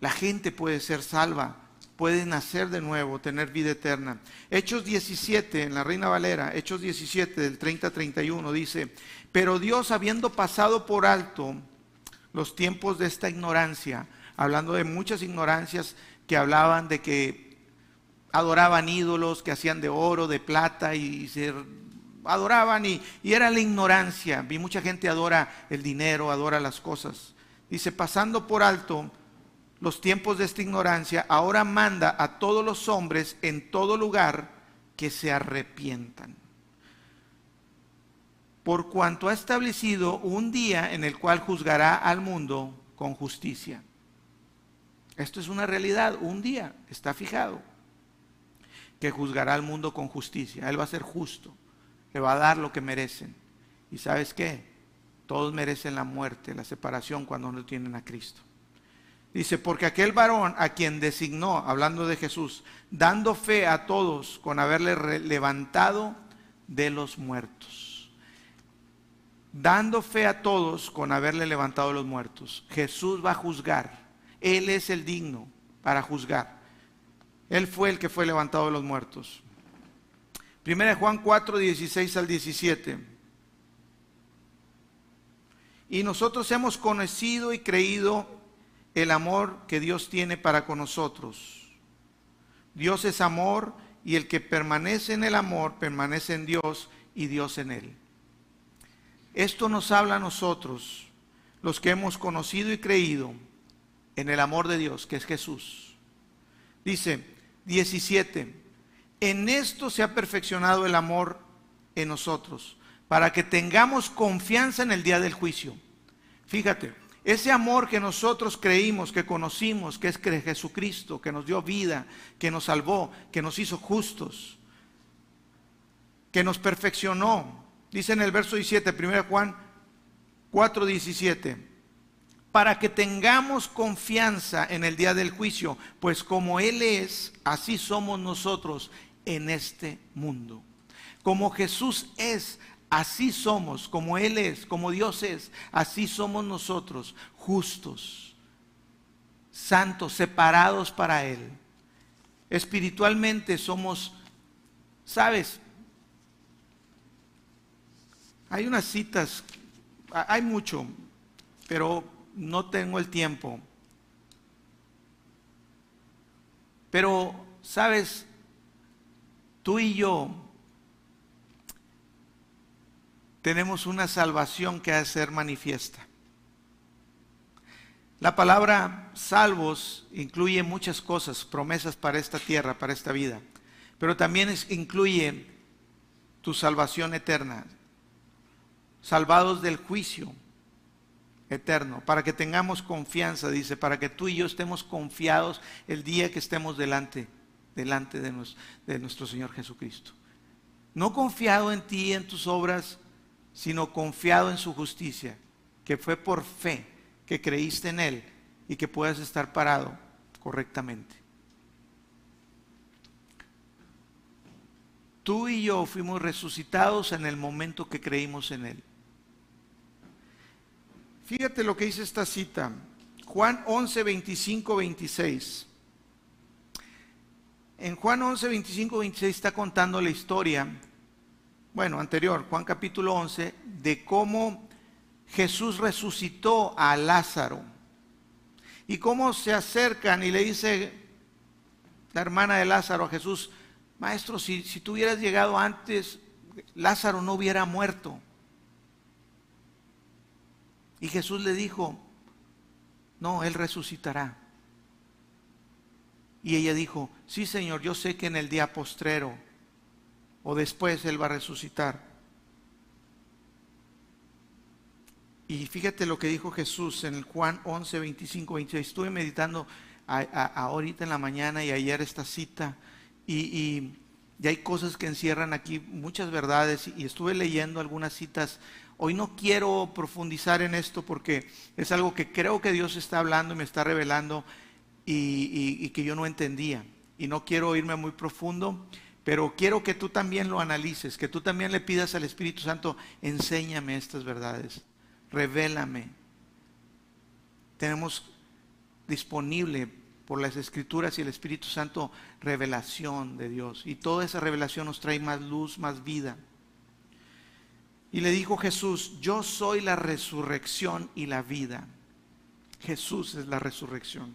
la gente puede ser salva, puede nacer de nuevo, tener vida eterna. Hechos 17, en la Reina Valera, Hechos 17 del 30 31 dice, pero Dios habiendo pasado por alto los tiempos de esta ignorancia, hablando de muchas ignorancias que hablaban de que adoraban ídolos que hacían de oro, de plata y se adoraban y, era la ignorancia. Y mucha gente adora el dinero, adora las cosas. Dice, pasando por alto los tiempos de esta ignorancia, ahora manda a todos los hombres en todo lugar que se arrepientan. Por cuanto ha establecido un día en el cual juzgará al mundo con justicia. Esto es una realidad, un día está fijado que juzgará al mundo con justicia. Él va a ser justo, le va a dar lo que merecen. ¿Y sabes qué? Todos merecen la muerte, la separación cuando no tienen a Cristo. Dice, porque aquel varón a quien designó, hablando de Jesús, dando fe a todos con haberle levantado de los muertos. Dando fe a todos con haberle levantado de los muertos. Jesús va a juzgar. Él es el digno para juzgar. Él fue el que fue levantado de los muertos. Primera Juan 4, 16 al 17. Y nosotros hemos conocido y creído el amor que Dios tiene para con nosotros. Dios es amor y el que permanece en el amor permanece en Dios y Dios en él. Esto nos habla a nosotros, los que hemos conocido y creído en el amor de Dios, que es Jesús. Dice 17, en esto se ha perfeccionado el amor en nosotros para que tengamos confianza en el día del juicio. Fíjate, ese amor que nosotros creímos, que conocimos, que es Jesucristo, que nos dio vida, que nos salvó, que nos hizo justos, que nos perfeccionó. Dice en el verso 17, 1 Juan 4, 17 para que tengamos confianza en el día del juicio, pues como Él es, así somos nosotros en este mundo. Como Jesús es, Así somos, como Él es, como Dios es, así somos nosotros, justos, santos, separados para Él. Espiritualmente somos, ¿sabes? Hay unas citas, hay mucho, pero no tengo el tiempo. Pero, ¿sabes? Tú y yo tenemos una salvación que ha de ser manifiesta. La palabra salvos incluye muchas cosas, promesas para esta tierra, para esta vida, pero también incluye tu salvación eterna, salvados del juicio eterno, para que tengamos confianza, dice, para que tú y yo estemos confiados el día que estemos delante, delante de, nuestro Señor Jesucristo. No confiado en ti, en tus obras, sino confiado en su justicia, que fue por fe que creíste en Él y que puedas estar parado correctamente. Tú y yo fuimos resucitados en el momento que creímos en Él. Fíjate lo que dice esta cita, Juan 11, 25, 26. En Juan 11, 25, 26 está contando la historia bueno, anterior, Juan capítulo 11, de cómo Jesús resucitó a Lázaro. Y cómo se acercan y le dice la hermana de Lázaro a Jesús, maestro, si, si tú hubieras llegado antes, Lázaro no hubiera muerto. Y Jesús le dijo, no, él resucitará. Y ella dijo, sí Señor, yo sé que en el día postrero o después Él va a resucitar. Y fíjate lo que dijo Jesús en Juan 11, 25, 26. Estuve meditando ahorita en la mañana y ayer esta cita y, y, hay cosas que encierran aquí muchas verdades y estuve leyendo algunas citas. Hoy no quiero profundizar en esto porque es algo que creo que Dios está hablando y me está revelando y, y que yo no entendía. Y no quiero irme muy profundo. Pero quiero que tú también lo analices, que tú también le pidas al Espíritu Santo, enséñame estas verdades, revélame. Tenemos disponible por las escrituras y el Espíritu Santo revelación de Dios. Y toda esa revelación nos trae más luz, más vida. Y le dijo Jesús, yo soy la resurrección y la vida. Jesús es la resurrección.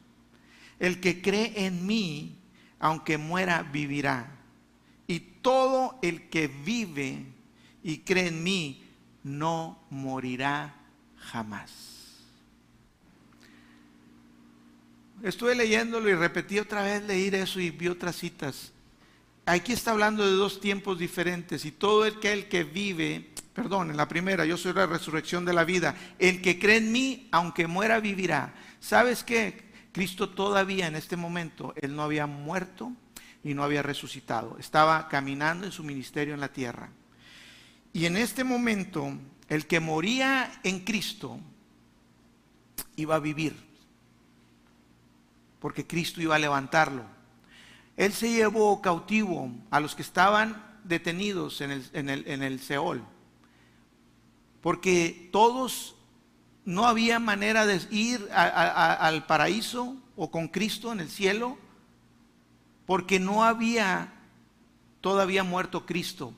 El que cree en mí, aunque muera, vivirá. Y todo el que vive y cree en mí, no morirá jamás. Estuve leyéndolo y repetí otra vez leer eso y vi otras citas. Aquí está hablando de dos tiempos diferentes y todo el que, el que vive, perdón, en la primera, yo soy la resurrección de la vida, el que cree en mí, aunque muera, vivirá. ¿Sabes qué? Cristo todavía en este momento, él no había muerto y no había resucitado, estaba caminando en su ministerio en la tierra. Y en este momento, el que moría en Cristo iba a vivir porque Cristo iba a levantarlo. Él se llevó cautivo a los que estaban detenidos en el, en el, Seol, porque todos no había manera de ir al paraíso o con Cristo en el cielo, porque no había todavía muerto Cristo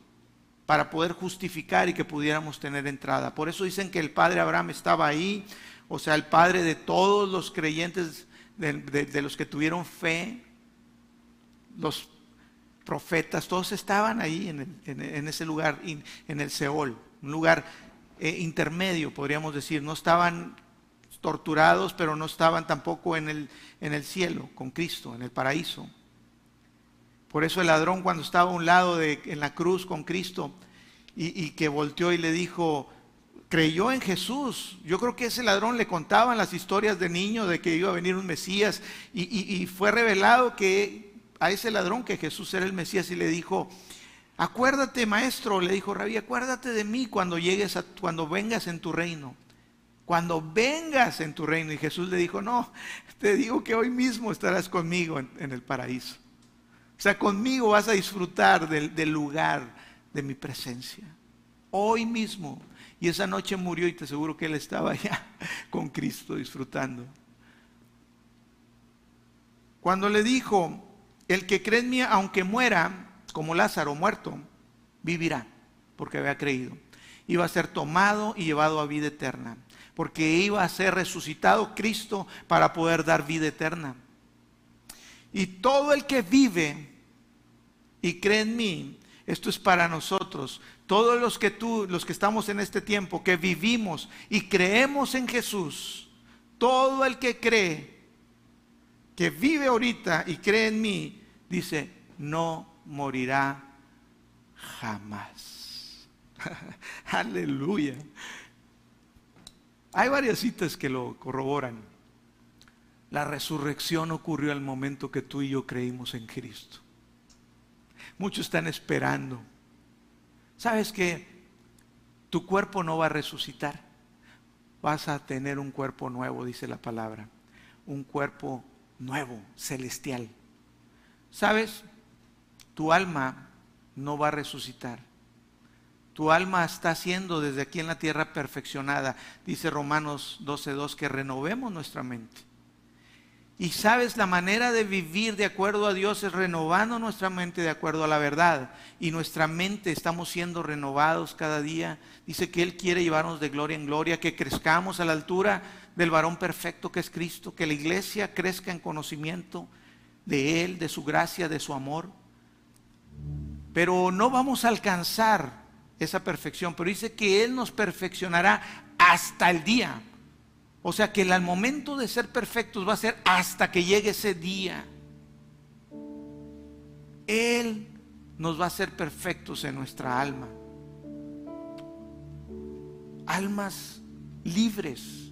para poder justificar y que pudiéramos tener entrada. Por eso dicen que el padre Abraham estaba ahí, o sea, el padre de todos los creyentes de, los que tuvieron fe, los profetas, todos estaban ahí en, ese lugar, en el Seol, un lugar eh, intermedio, podríamos decir. No estaban torturados, pero no estaban tampoco en el, en el cielo con Cristo, en el paraíso. Por eso el ladrón cuando estaba a un lado de, en la cruz con Cristo y, y que volteó y le dijo, creyó en Jesús. Yo creo que ese ladrón le contaban las historias de niño de que iba a venir un Mesías y, fue revelado que a ese ladrón que Jesús era el Mesías y le dijo, acuérdate maestro, le dijo Rabí, acuérdate de mí cuando llegues cuando vengas en tu reino. Cuando vengas en tu reino. Y Jesús le dijo, no, te digo que hoy mismo estarás conmigo en, el paraíso. O sea, conmigo vas a disfrutar del lugar de mi presencia. Hoy mismo y esa noche murió y te aseguro que él estaba allá con Cristo disfrutando. Cuando le dijo, el que cree en mí, aunque muera, como Lázaro muerto, vivirá, porque había creído. Iba a ser tomado y llevado a vida eterna, porque iba a ser resucitado Cristo para poder dar vida eterna. Y todo el que vive y cree en mí, esto es para nosotros, todos los que tú, los que estamos en este tiempo, que vivimos y creemos en Jesús, todo el que cree, que vive ahorita y cree en mí, dice, no morirá jamás. Aleluya. Hay varias citas que lo corroboran. La resurrección ocurrió al momento que tú y yo creímos en Cristo. Muchos están esperando ¿Sabes que tu cuerpo no va a resucitar? Vas a tener un cuerpo nuevo, dice la palabra. Un cuerpo nuevo, celestial. ¿Sabes? Tu alma no va a resucitar. Tu alma está siendo desde aquí en la tierra perfeccionada. Dice Romanos 12.2 que renovemos nuestra mente. Y sabes, la manera de vivir de acuerdo a Dios es renovando nuestra mente de acuerdo a la verdad. Y nuestra mente estamos siendo renovados cada día. Dice que Él quiere llevarnos de gloria en gloria, que crezcamos a la altura del varón perfecto que es Cristo, que la iglesia crezca en conocimiento de Él, de su gracia, de su amor. Pero no vamos a alcanzar esa perfección, pero dice que Él nos perfeccionará hasta el día o sea que el momento de ser perfectos va a ser hasta que llegue ese día. Él nos va a hacer perfectos en nuestra alma. Almas libres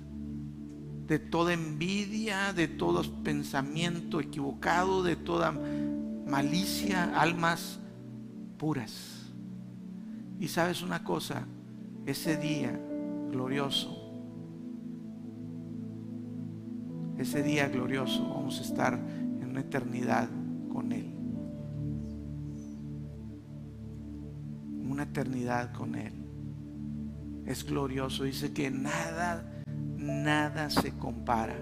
de toda envidia, de todo pensamiento equivocado, de toda malicia, almas puras. Y sabes una cosa, ese día glorioso ese día glorioso vamos a estar en una eternidad con Él. Una eternidad con Él. Es glorioso. Dice que nada, nada se compara.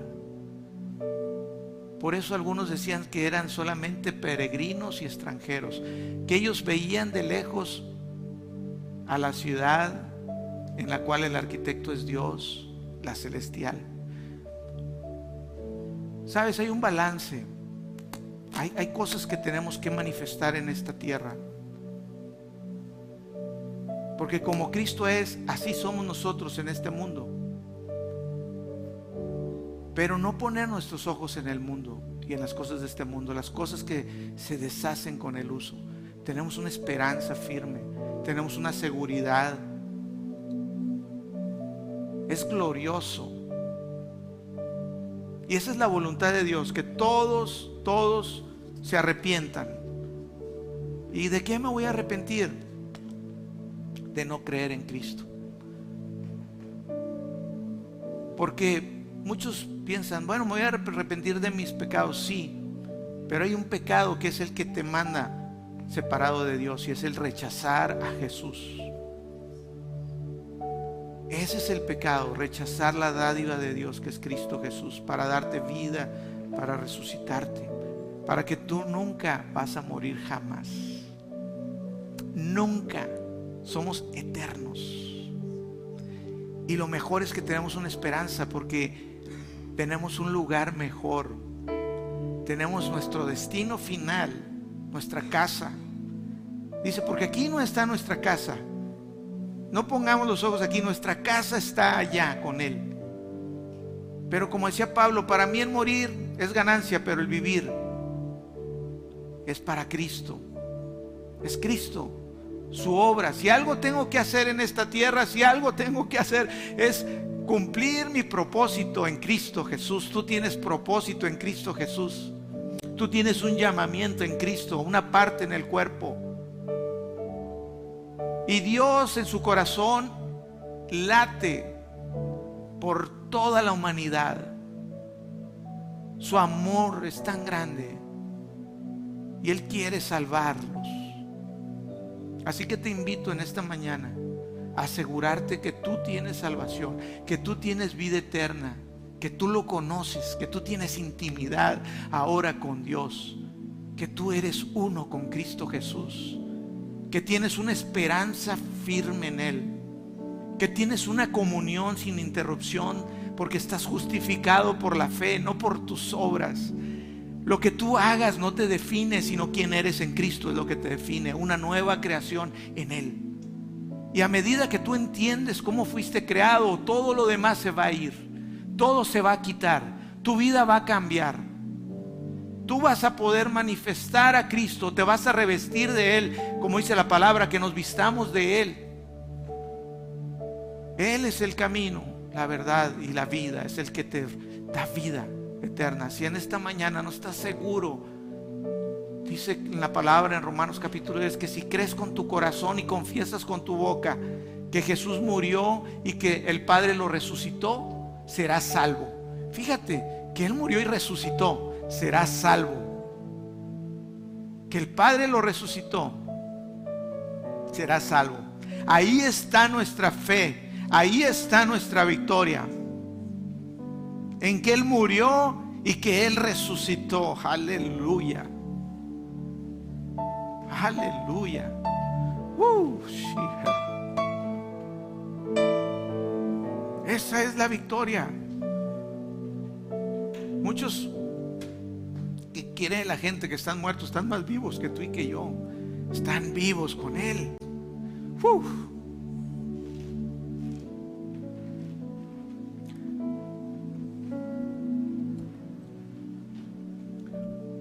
Por eso algunos decían que eran solamente peregrinos y extranjeros, que ellos veían de lejos a la ciudad en la cual el arquitecto es Dios, la celestial Sabes, hay un balance. hay, hay cosas que tenemos que manifestar en esta tierra. Porque como Cristo es, así somos nosotros en este mundo. Pero no poner nuestros ojos en el mundo y en las cosas de este mundo, las cosas que se deshacen con el uso. Tenemos una esperanza firme, tenemos una seguridad. Es glorioso. Y esa es la voluntad de Dios, que todos, todos se arrepientan. ¿Y de qué me voy a arrepentir? De no creer en Cristo. Porque muchos piensan, bueno, me voy a arrepentir de mis pecados, sí, pero hay un pecado que es el que te manda separado de Dios y es el rechazar a Jesús. Ese es el pecado, rechazar la dádiva de Dios que es Cristo Jesús para darte vida, para resucitarte, para que tú nunca vas a morir jamás. Nunca. Somos eternos. Y lo mejor es que tenemos una esperanza porque tenemos un lugar mejor. Tenemos nuestro destino final, nuestra casa. Dice, porque aquí no está nuestra casa. No pongamos los ojos aquí, nuestra casa está allá con Él. Pero como decía Pablo, para mí el morir es ganancia, pero el vivir es para Cristo. Es Cristo, su obra. Si algo tengo que hacer en esta tierra, si algo tengo que hacer es cumplir mi propósito en Cristo Jesús. Tú tienes propósito en Cristo Jesús. Tú tienes un llamamiento en Cristo, una parte en el cuerpo. Y Dios en su corazón late por toda la humanidad. Su amor es tan grande y Él quiere salvarlos. Así que te invito en esta mañana asegurarte que tú tienes salvación, que tú tienes vida eterna, que tú lo conoces, que tú tienes intimidad ahora con Dios, que tú eres uno con Cristo Jesús, que tienes una esperanza firme en Él, que tienes una comunión sin interrupción porque estás justificado por la fe, no por tus obras. Lo que tú hagas no te define, sino quién eres en Cristo es lo que te define, una nueva creación en Él. Y a medida que tú entiendes cómo fuiste creado, todo lo demás se va a ir. Todo se va a quitar. Tu vida va a cambiar. Tú vas a poder manifestar a Cristo, te vas a revestir de Él, como dice la palabra, que nos vistamos de Él. Él es el camino, la verdad y la vida, es el que te da vida eterna. Si en esta mañana no estás seguro, Dice en la palabra en Romanos capítulo 10 que si crees con tu corazón y confiesas con tu boca que Jesús murió y que el Padre lo resucitó, serás salvo. Fíjate que Él murió y resucitó, serás salvo. Que el Padre lo resucitó, serás salvo. Ahí está nuestra fe, ahí está nuestra victoria. En que Él murió y que Él resucitó. Aleluya. Aleluya. Esa es la victoria. Muchos que quieren la gente que están muertos están más vivos que tú y que yo. Están vivos con Él.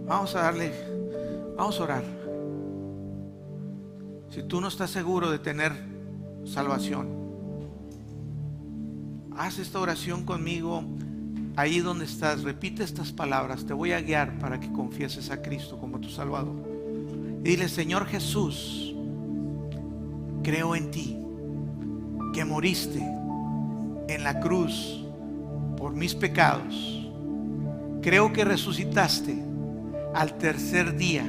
Vamos a darle, vamos a orar. Si tú no estás seguro de tener salvación, haz esta oración conmigo ahí donde estás. Repite estas palabras. Te voy a guiar para que confieses a Cristo como tu Salvador. dile, Señor Jesús, creo en ti, que moriste en la cruz por mis pecados. Creo que resucitaste al tercer día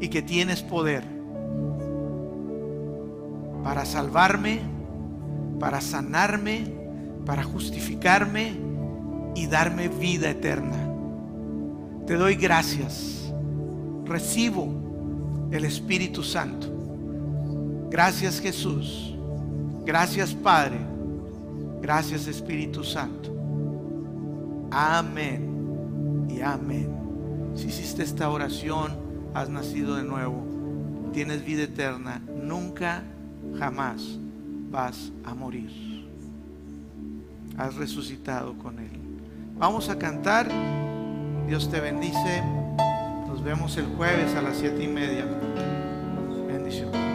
y que tienes poder para salvarme, para sanarme, para justificarme y darme vida eterna. Te doy gracias. Recibo el Espíritu Santo. Gracias Jesús. Gracias Padre. Gracias Espíritu Santo. Amén y amén. Si hiciste esta oración, has nacido de nuevo, tienes vida eterna, nunca, jamás vas a morir. Has resucitado con Él. Vamos a cantar. Dios te bendice. Nos vemos el jueves a las siete y media. Bendición.